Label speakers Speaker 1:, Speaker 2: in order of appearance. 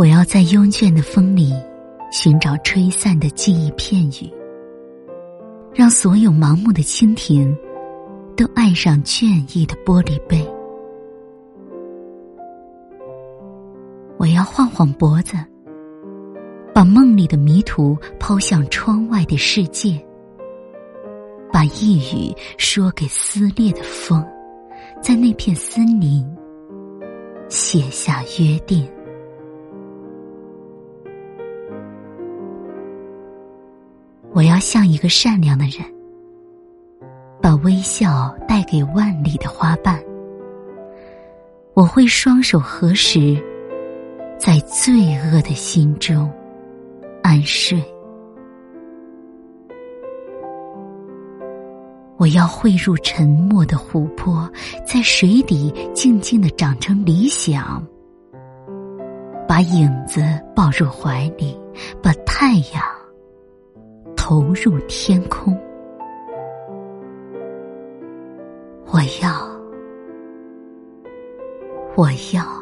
Speaker 1: 我要在慵倦的风里寻找吹散的记忆片语，让所有盲目的蜻蜓都爱上倦意的玻璃杯。我要晃晃脖子，把梦里的迷途抛向窗外的世界，把一语说给撕裂的风，在那片森林写下约定。我要像一个善良的人，把微笑带给万里的花瓣。我会双手合十，在罪恶的心中安睡。我要汇入沉默的湖泊，在水底静静的长成理想。把影子抱入怀里，把太阳。投入天空，我要，我要。